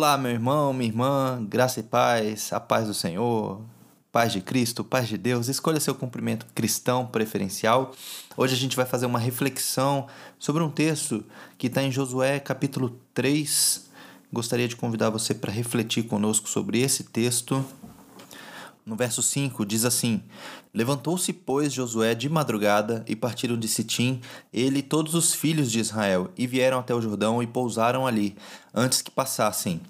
Olá, meu irmão, minha irmã, graça e paz, a paz do Senhor, paz de Cristo, paz de Deus. Escolha seu cumprimento cristão preferencial. Hoje a gente vai fazer uma reflexão sobre um texto que está em Josué capítulo 3. Gostaria de convidar você para refletir conosco sobre esse texto. No verso 5 diz assim: Levantou-se, pois, Josué de madrugada e partiram de Sitim, ele e todos os filhos de Israel, e vieram até o Jordão e pousaram ali, antes que passassem.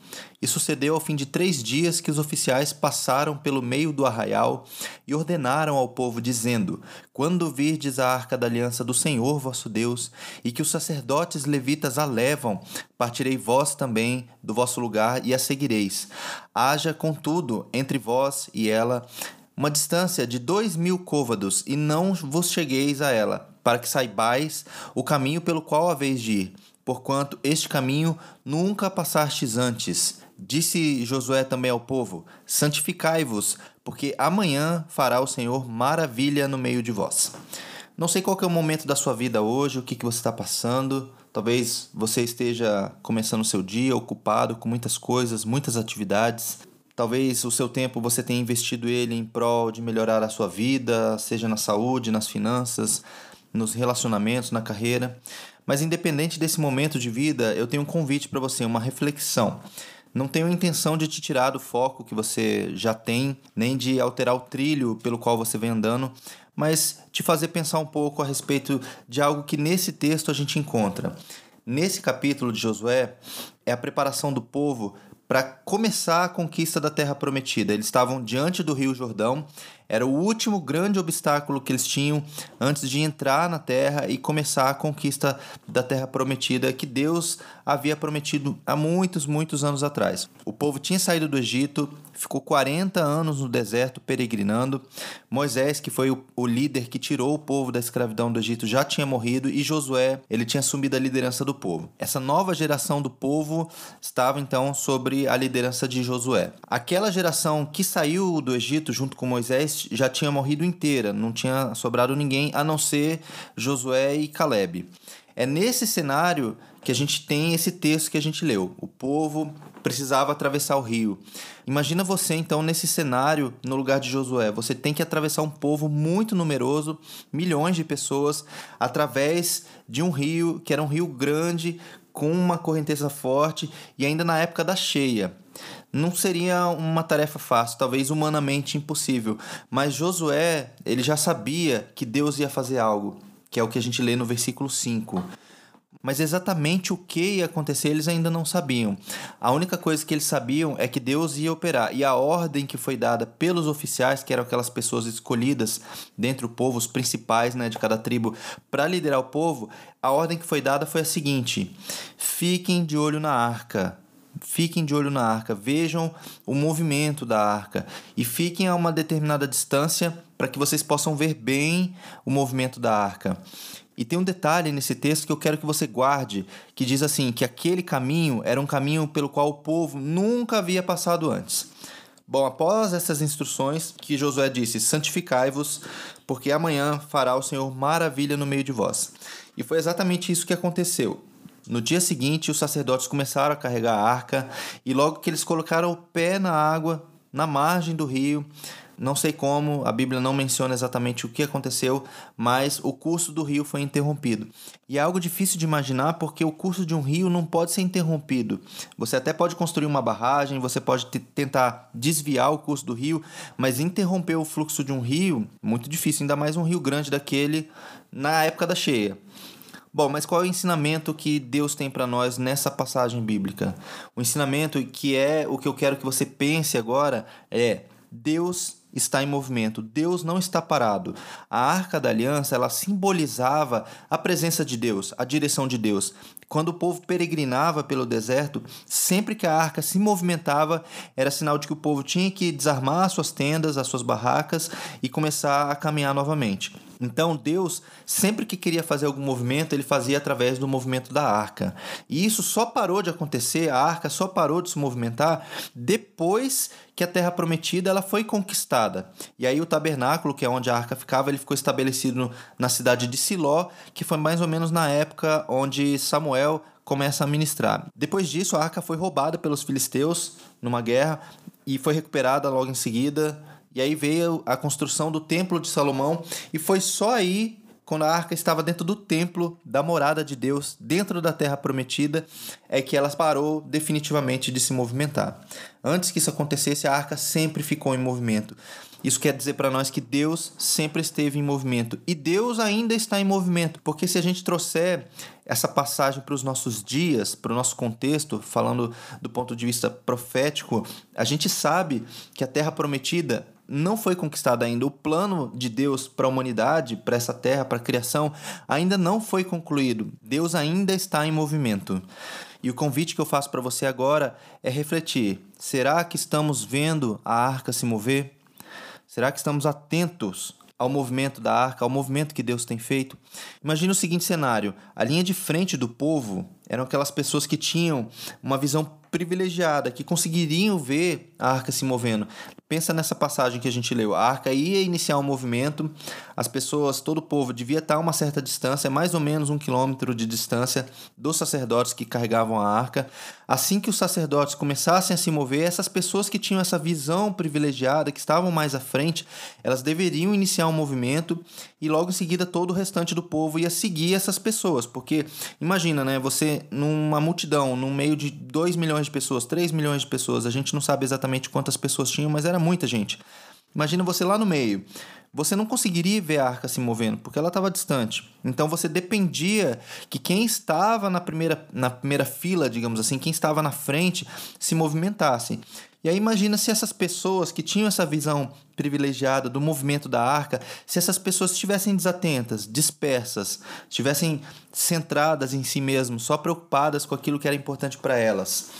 E sucedeu ao fim de três dias que os oficiais passaram pelo meio do arraial e ordenaram ao povo, dizendo: Quando virdes a arca da aliança do Senhor vosso Deus, e que os sacerdotes levitas a levam, partirei vós também do vosso lugar e a seguireis. Haja, contudo, entre vós e ela uma distância de dois mil côvados, e não vos chegueis a ela, para que saibais o caminho pelo qual haveis de ir, porquanto este caminho nunca passastes antes. Disse Josué também ao povo: Santificai-vos, porque amanhã fará o Senhor maravilha no meio de vós. Não sei qual é o momento da sua vida hoje, o que, que você está passando. Talvez você esteja começando o seu dia ocupado com muitas coisas, muitas atividades. Talvez o seu tempo você tenha investido ele em prol de melhorar a sua vida, seja na saúde, nas finanças, nos relacionamentos, na carreira. Mas independente desse momento de vida, eu tenho um convite para você, uma reflexão. Não tenho intenção de te tirar do foco que você já tem, nem de alterar o trilho pelo qual você vem andando, mas te fazer pensar um pouco a respeito de algo que nesse texto a gente encontra. Nesse capítulo de Josué, é a preparação do povo para começar a conquista da Terra Prometida. Eles estavam diante do Rio Jordão, era o último grande obstáculo que eles tinham antes de entrar na Terra e começar a conquista da Terra Prometida que Deus havia prometido há muitos, muitos anos atrás. O povo tinha saído do Egito, ficou 40 anos no deserto peregrinando. Moisés, que foi o, o, líder que tirou o povo da escravidão do Egito, já tinha morrido e Josué, ele tinha assumido a liderança do povo. Essa nova geração do povo estava então sobre a liderança de Josué. Aquela geração que saiu do Egito junto com Moisés já tinha morrido inteira, não tinha sobrado ninguém a não ser Josué e Caleb. É nesse cenário que a gente tem esse texto que a gente leu. O povo precisava atravessar o rio. Imagina você então nesse cenário no lugar de Josué. Você tem que atravessar um povo muito numeroso, milhões de pessoas, através de um rio que era um rio grande, com uma correnteza forte e ainda na época da cheia. Não seria uma tarefa fácil, talvez humanamente impossível, mas Josué, ele já sabia que Deus ia fazer algo, que é o que a gente lê no versículo 5. Mas exatamente o que ia acontecer eles ainda não sabiam. A única coisa que eles sabiam é que Deus ia operar. E a ordem que foi dada pelos oficiais, que eram aquelas pessoas escolhidas dentre o povo, os principais né, de cada tribo, para liderar o povo, a ordem que foi dada foi a seguinte: fiquem de olho na arca. Fiquem de olho na arca, vejam o movimento da arca e fiquem a uma determinada distância para que vocês possam ver bem o movimento da arca. E tem um detalhe nesse texto que eu quero que você guarde, que diz assim: que aquele caminho era um caminho pelo qual o povo nunca havia passado antes. Bom, após essas instruções que Josué disse: santificai-vos, porque amanhã fará o Senhor maravilha no meio de vós. E foi exatamente isso que aconteceu. No dia seguinte, os sacerdotes começaram a carregar a arca, e logo que eles colocaram o pé na água, na margem do rio, não sei como, a Bíblia não menciona exatamente o que aconteceu, mas o curso do rio foi interrompido. E é algo difícil de imaginar porque o curso de um rio não pode ser interrompido. Você até pode construir uma barragem, você pode tentar desviar o curso do rio, mas interromper o fluxo de um rio, muito difícil, ainda mais um rio grande daquele na época da cheia. Bom, mas qual é o ensinamento que Deus tem para nós nessa passagem bíblica? O ensinamento que é o que eu quero que você pense agora é Deus está em movimento. Deus não está parado. A Arca da Aliança, ela simbolizava a presença de Deus, a direção de Deus. Quando o povo peregrinava pelo deserto, sempre que a arca se movimentava, era sinal de que o povo tinha que desarmar as suas tendas, as suas barracas e começar a caminhar novamente. Então Deus, sempre que queria fazer algum movimento, ele fazia através do movimento da arca. E isso só parou de acontecer, a arca só parou de se movimentar depois que a terra prometida ela foi conquistada. E aí o tabernáculo, que é onde a arca ficava, ele ficou estabelecido na cidade de Siló, que foi mais ou menos na época onde Samuel começa a ministrar. Depois disso, a arca foi roubada pelos filisteus numa guerra e foi recuperada logo em seguida. E aí veio a construção do Templo de Salomão, e foi só aí quando a arca estava dentro do templo da morada de Deus, dentro da terra prometida, é que ela parou definitivamente de se movimentar. Antes que isso acontecesse, a arca sempre ficou em movimento. Isso quer dizer para nós que Deus sempre esteve em movimento e Deus ainda está em movimento, porque se a gente trouxer essa passagem para os nossos dias, para o nosso contexto, falando do ponto de vista profético, a gente sabe que a terra prometida não foi conquistada ainda. O plano de Deus para a humanidade, para essa terra, para a criação, ainda não foi concluído. Deus ainda está em movimento. E o convite que eu faço para você agora é refletir: será que estamos vendo a arca se mover? Será que estamos atentos ao movimento da arca, ao movimento que Deus tem feito? Imagine o seguinte cenário: a linha de frente do povo eram aquelas pessoas que tinham uma visão privilegiada, que conseguiriam ver a arca se movendo. Pensa nessa passagem que a gente leu. A arca ia iniciar um movimento, as pessoas, todo o povo devia estar a uma certa distância, mais ou menos um quilômetro de distância dos sacerdotes que carregavam a arca. Assim que os sacerdotes começassem a se mover, essas pessoas que tinham essa visão privilegiada, que estavam mais à frente, elas deveriam iniciar um movimento e logo em seguida todo o restante do povo ia seguir essas pessoas. Porque imagina, né? Você numa multidão, no meio de 2 milhões de pessoas, 3 milhões de pessoas, a gente não sabe exatamente quantas pessoas tinham, mas era muita gente. Imagina você lá no meio. Você não conseguiria ver a arca se movendo, porque ela estava distante. Então você dependia que quem estava na primeira, na primeira fila, digamos assim, quem estava na frente, se movimentasse. E aí imagina se essas pessoas que tinham essa visão privilegiada do movimento da arca, se essas pessoas estivessem desatentas, dispersas, estivessem centradas em si mesmas, só preocupadas com aquilo que era importante para elas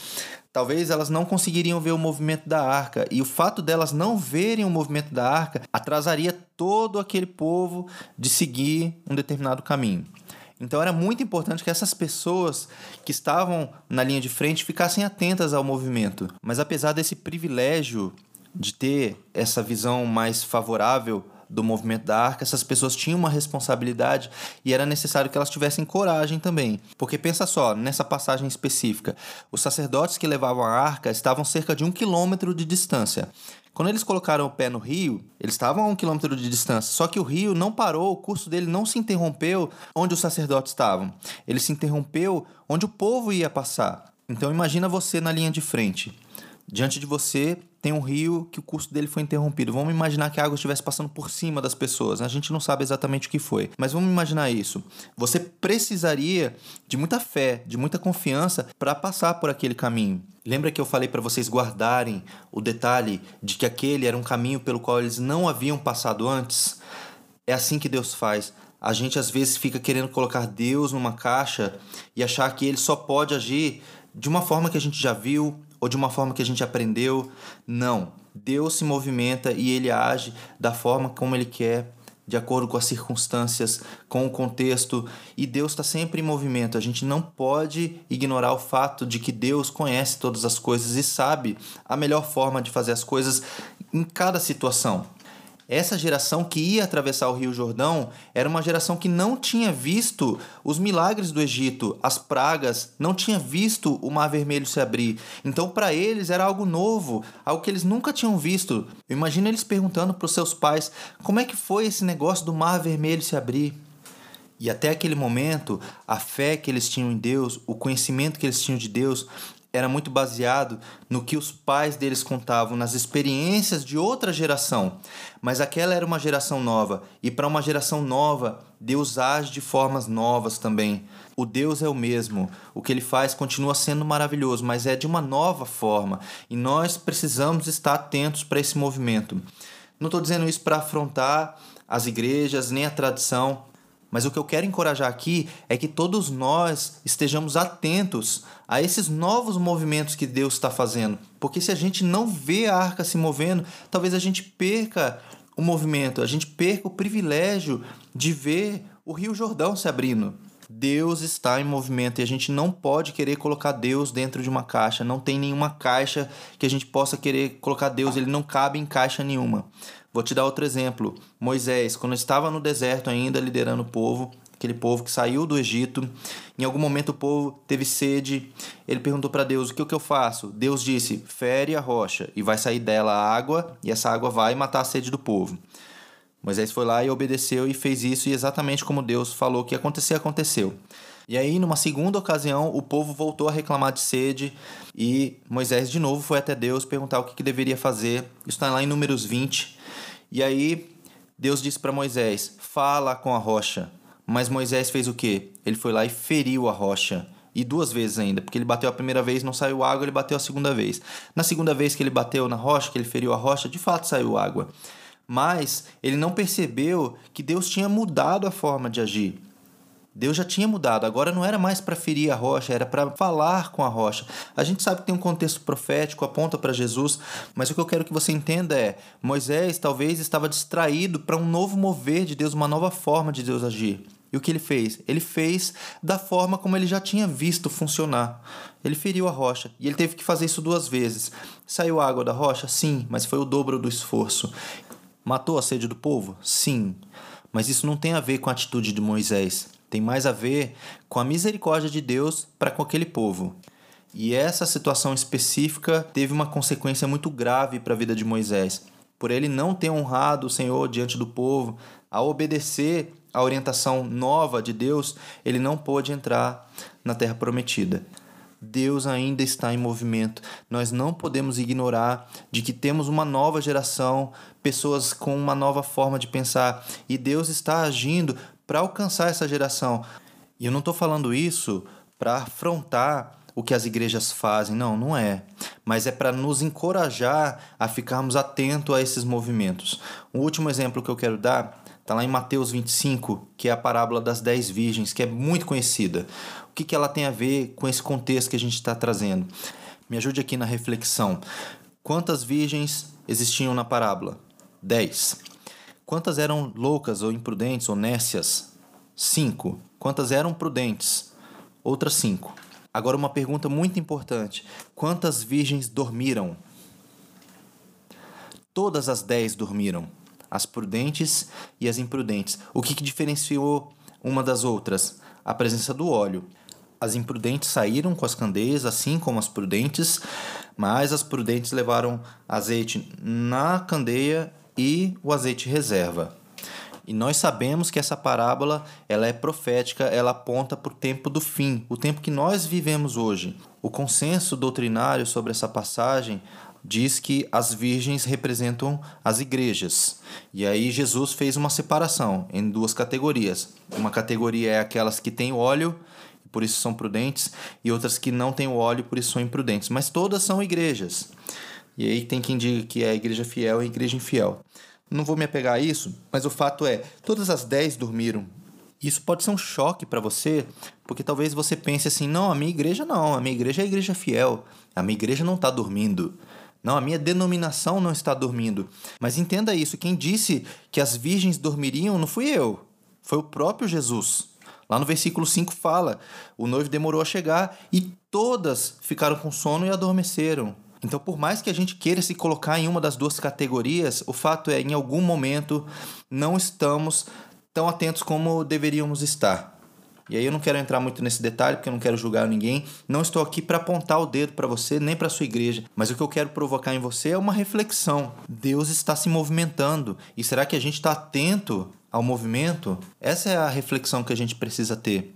talvez elas não conseguiriam ver o movimento da arca. E o fato delas não verem o movimento da arca atrasaria todo aquele povo de seguir um determinado caminho. Então era muito importante que essas pessoas que estavam na linha de frente ficassem atentas ao movimento. Mas apesar desse privilégio de ter essa visão mais favorável do movimento da arca, essas pessoas tinham uma responsabilidade e era necessário que elas tivessem coragem também. Porque pensa só, nessa passagem específica, os sacerdotes que levavam a arca estavam cerca de um quilômetro de distância. Quando eles colocaram o pé no rio, eles estavam a um quilômetro de distância, só que o rio não parou, o curso dele não se interrompeu onde os sacerdotes estavam. Ele se interrompeu onde o povo ia passar. Então imagina você na linha de frente. Diante de você tem um rio que o curso dele foi interrompido. Vamos imaginar que a água estivesse passando por cima das pessoas. A gente não sabe exatamente o que foi, mas vamos imaginar isso. Você precisaria de muita fé, de muita confiança para passar por aquele caminho. Lembra que eu falei para vocês guardarem o detalhe de que aquele era um caminho pelo qual eles não haviam passado antes? É assim que Deus faz. A gente às vezes fica querendo colocar Deus numa caixa e achar que ele só pode agir de uma forma que a gente já viu, ou de uma forma que a gente aprendeu. Não. Deus se movimenta e ele age da forma como ele quer, de acordo com as circunstâncias, com o contexto, e Deus está sempre em movimento. A gente não pode ignorar o fato de que Deus conhece todas as coisas e sabe a melhor forma de fazer as coisas em cada situação. Essa geração que ia atravessar o Rio Jordão era uma geração que não tinha visto os milagres do Egito, as pragas, não tinha visto o Mar Vermelho se abrir. Então, para eles era algo novo, algo que eles nunca tinham visto. Imagina eles perguntando para os seus pais como é que foi esse negócio do Mar Vermelho se abrir. E até aquele momento, a fé que eles tinham em Deus, o conhecimento que eles tinham de Deus, era muito baseado no que os pais deles contavam, nas experiências de outra geração. Mas aquela era uma geração nova, e para uma geração nova, Deus age de formas novas também. O Deus é o mesmo, o que ele faz continua sendo maravilhoso, mas é de uma nova forma, e nós precisamos estar atentos para esse movimento. Não estou dizendo isso para afrontar as igrejas nem a tradição, mas o que eu quero encorajar aqui é que todos nós estejamos atentos a esses novos movimentos que Deus está fazendo. Porque se a gente não vê a arca se movendo, talvez a gente perca o movimento, a gente perca o privilégio de ver o Rio Jordão se abrindo. Deus está em movimento e a gente não pode querer colocar Deus dentro de uma caixa. Não tem nenhuma caixa que a gente possa querer colocar Deus, ele não cabe em caixa nenhuma. Vou te dar outro exemplo. Moisés, quando estava no deserto ainda liderando o povo, aquele povo que saiu do Egito. Em algum momento o povo teve sede. Ele perguntou para Deus: O que, que eu faço? Deus disse: Fere a rocha e vai sair dela água, e essa água vai matar a sede do povo. Moisés foi lá e obedeceu e fez isso, e exatamente como Deus falou que ia acontecer, aconteceu. E aí, numa segunda ocasião, o povo voltou a reclamar de sede e Moisés de novo foi até Deus perguntar o que, que deveria fazer. Isso está lá em Números 20. E aí, Deus disse para Moisés: Fala com a rocha. Mas Moisés fez o quê? Ele foi lá e feriu a rocha. E duas vezes ainda, porque ele bateu a primeira vez, não saiu água, ele bateu a segunda vez. Na segunda vez que ele bateu na rocha, que ele feriu a rocha, de fato saiu água. Mas ele não percebeu que Deus tinha mudado a forma de agir. Deus já tinha mudado, agora não era mais para ferir a rocha, era para falar com a rocha. A gente sabe que tem um contexto profético, aponta para Jesus, mas o que eu quero que você entenda é: Moisés talvez estava distraído para um novo mover de Deus, uma nova forma de Deus agir. E o que ele fez? Ele fez da forma como ele já tinha visto funcionar. Ele feriu a rocha e ele teve que fazer isso duas vezes. Saiu água da rocha? Sim, mas foi o dobro do esforço. Matou a sede do povo? Sim. Mas isso não tem a ver com a atitude de Moisés. Tem mais a ver com a misericórdia de Deus para com aquele povo. E essa situação específica teve uma consequência muito grave para a vida de Moisés. Por ele não ter honrado o Senhor diante do povo, a obedecer a orientação nova de Deus, ele não pôde entrar na terra prometida. Deus ainda está em movimento. Nós não podemos ignorar de que temos uma nova geração, pessoas com uma nova forma de pensar, e Deus está agindo para alcançar essa geração. E eu não estou falando isso para afrontar o que as igrejas fazem, não, não é. Mas é para nos encorajar a ficarmos atentos a esses movimentos. Um último exemplo que eu quero dar está lá em Mateus 25, que é a parábola das dez virgens, que é muito conhecida. O que, que ela tem a ver com esse contexto que a gente está trazendo? Me ajude aqui na reflexão. Quantas virgens existiam na parábola? Dez. Quantas eram loucas ou imprudentes ou nécias? Cinco. Quantas eram prudentes? Outras cinco. Agora, uma pergunta muito importante: quantas virgens dormiram? Todas as dez dormiram, as prudentes e as imprudentes. O que, que diferenciou uma das outras? A presença do óleo. As imprudentes saíram com as candeias, assim como as prudentes, mas as prudentes levaram azeite na candeia e o azeite reserva. E nós sabemos que essa parábola ela é profética, ela aponta para o tempo do fim, o tempo que nós vivemos hoje. O consenso doutrinário sobre essa passagem diz que as virgens representam as igrejas. E aí Jesus fez uma separação em duas categorias. Uma categoria é aquelas que têm óleo, por isso são prudentes, e outras que não têm óleo, por isso são imprudentes. Mas todas são igrejas. E aí tem quem diga que é a igreja fiel e a igreja infiel. Não vou me apegar a isso, mas o fato é, todas as dez dormiram. Isso pode ser um choque para você, porque talvez você pense assim: não, a minha igreja não, a minha igreja é a igreja fiel, a minha igreja não está dormindo. Não, a minha denominação não está dormindo. Mas entenda isso: quem disse que as virgens dormiriam não fui eu, foi o próprio Jesus. Lá no versículo 5 fala: o noivo demorou a chegar e todas ficaram com sono e adormeceram. Então, por mais que a gente queira se colocar em uma das duas categorias, o fato é, em algum momento, não estamos tão atentos como deveríamos estar. E aí eu não quero entrar muito nesse detalhe porque eu não quero julgar ninguém. Não estou aqui para apontar o dedo para você nem para sua igreja, mas o que eu quero provocar em você é uma reflexão. Deus está se movimentando e será que a gente está atento ao movimento? Essa é a reflexão que a gente precisa ter.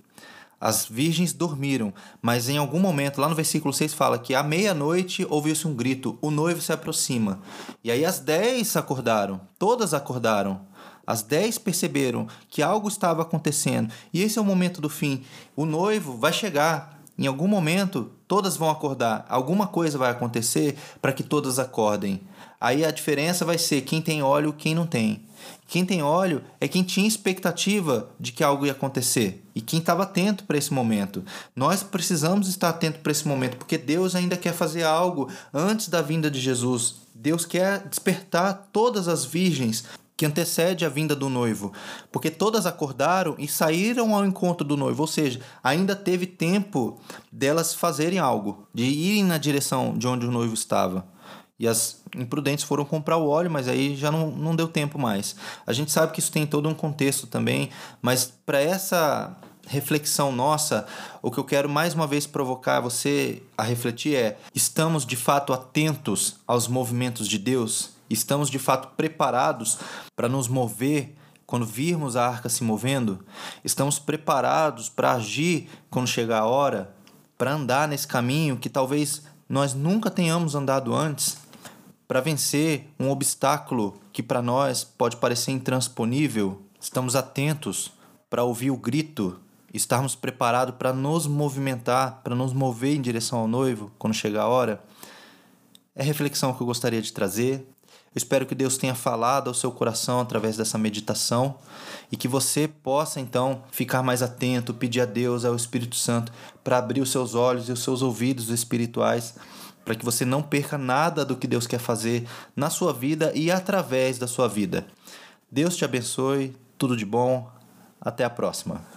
As virgens dormiram, mas em algum momento, lá no versículo 6 fala que à meia-noite ouviu-se um grito: o noivo se aproxima. E aí as dez acordaram, todas acordaram. As dez perceberam que algo estava acontecendo. E esse é o momento do fim. O noivo vai chegar. Em algum momento, todas vão acordar. Alguma coisa vai acontecer para que todas acordem. Aí a diferença vai ser quem tem óleo quem não tem. Quem tem óleo é quem tinha expectativa de que algo ia acontecer e quem estava atento para esse momento. Nós precisamos estar atento para esse momento porque Deus ainda quer fazer algo antes da vinda de Jesus. Deus quer despertar todas as virgens que antecede a vinda do noivo, porque todas acordaram e saíram ao encontro do noivo, ou seja, ainda teve tempo delas fazerem algo, de irem na direção de onde o noivo estava. E as imprudentes foram comprar o óleo, mas aí já não, não deu tempo mais. A gente sabe que isso tem todo um contexto também, mas para essa reflexão nossa, o que eu quero mais uma vez provocar você a refletir é: estamos de fato atentos aos movimentos de Deus? Estamos de fato preparados para nos mover quando virmos a arca se movendo? Estamos preparados para agir quando chegar a hora? Para andar nesse caminho que talvez nós nunca tenhamos andado antes? Para vencer um obstáculo que para nós pode parecer intransponível? Estamos atentos para ouvir o grito estarmos preparados para nos movimentar, para nos mover em direção ao noivo quando chegar a hora, é a reflexão que eu gostaria de trazer. Eu espero que Deus tenha falado ao seu coração através dessa meditação e que você possa então ficar mais atento, pedir a Deus, ao Espírito Santo, para abrir os seus olhos e os seus ouvidos espirituais, para que você não perca nada do que Deus quer fazer na sua vida e através da sua vida. Deus te abençoe, tudo de bom, até a próxima.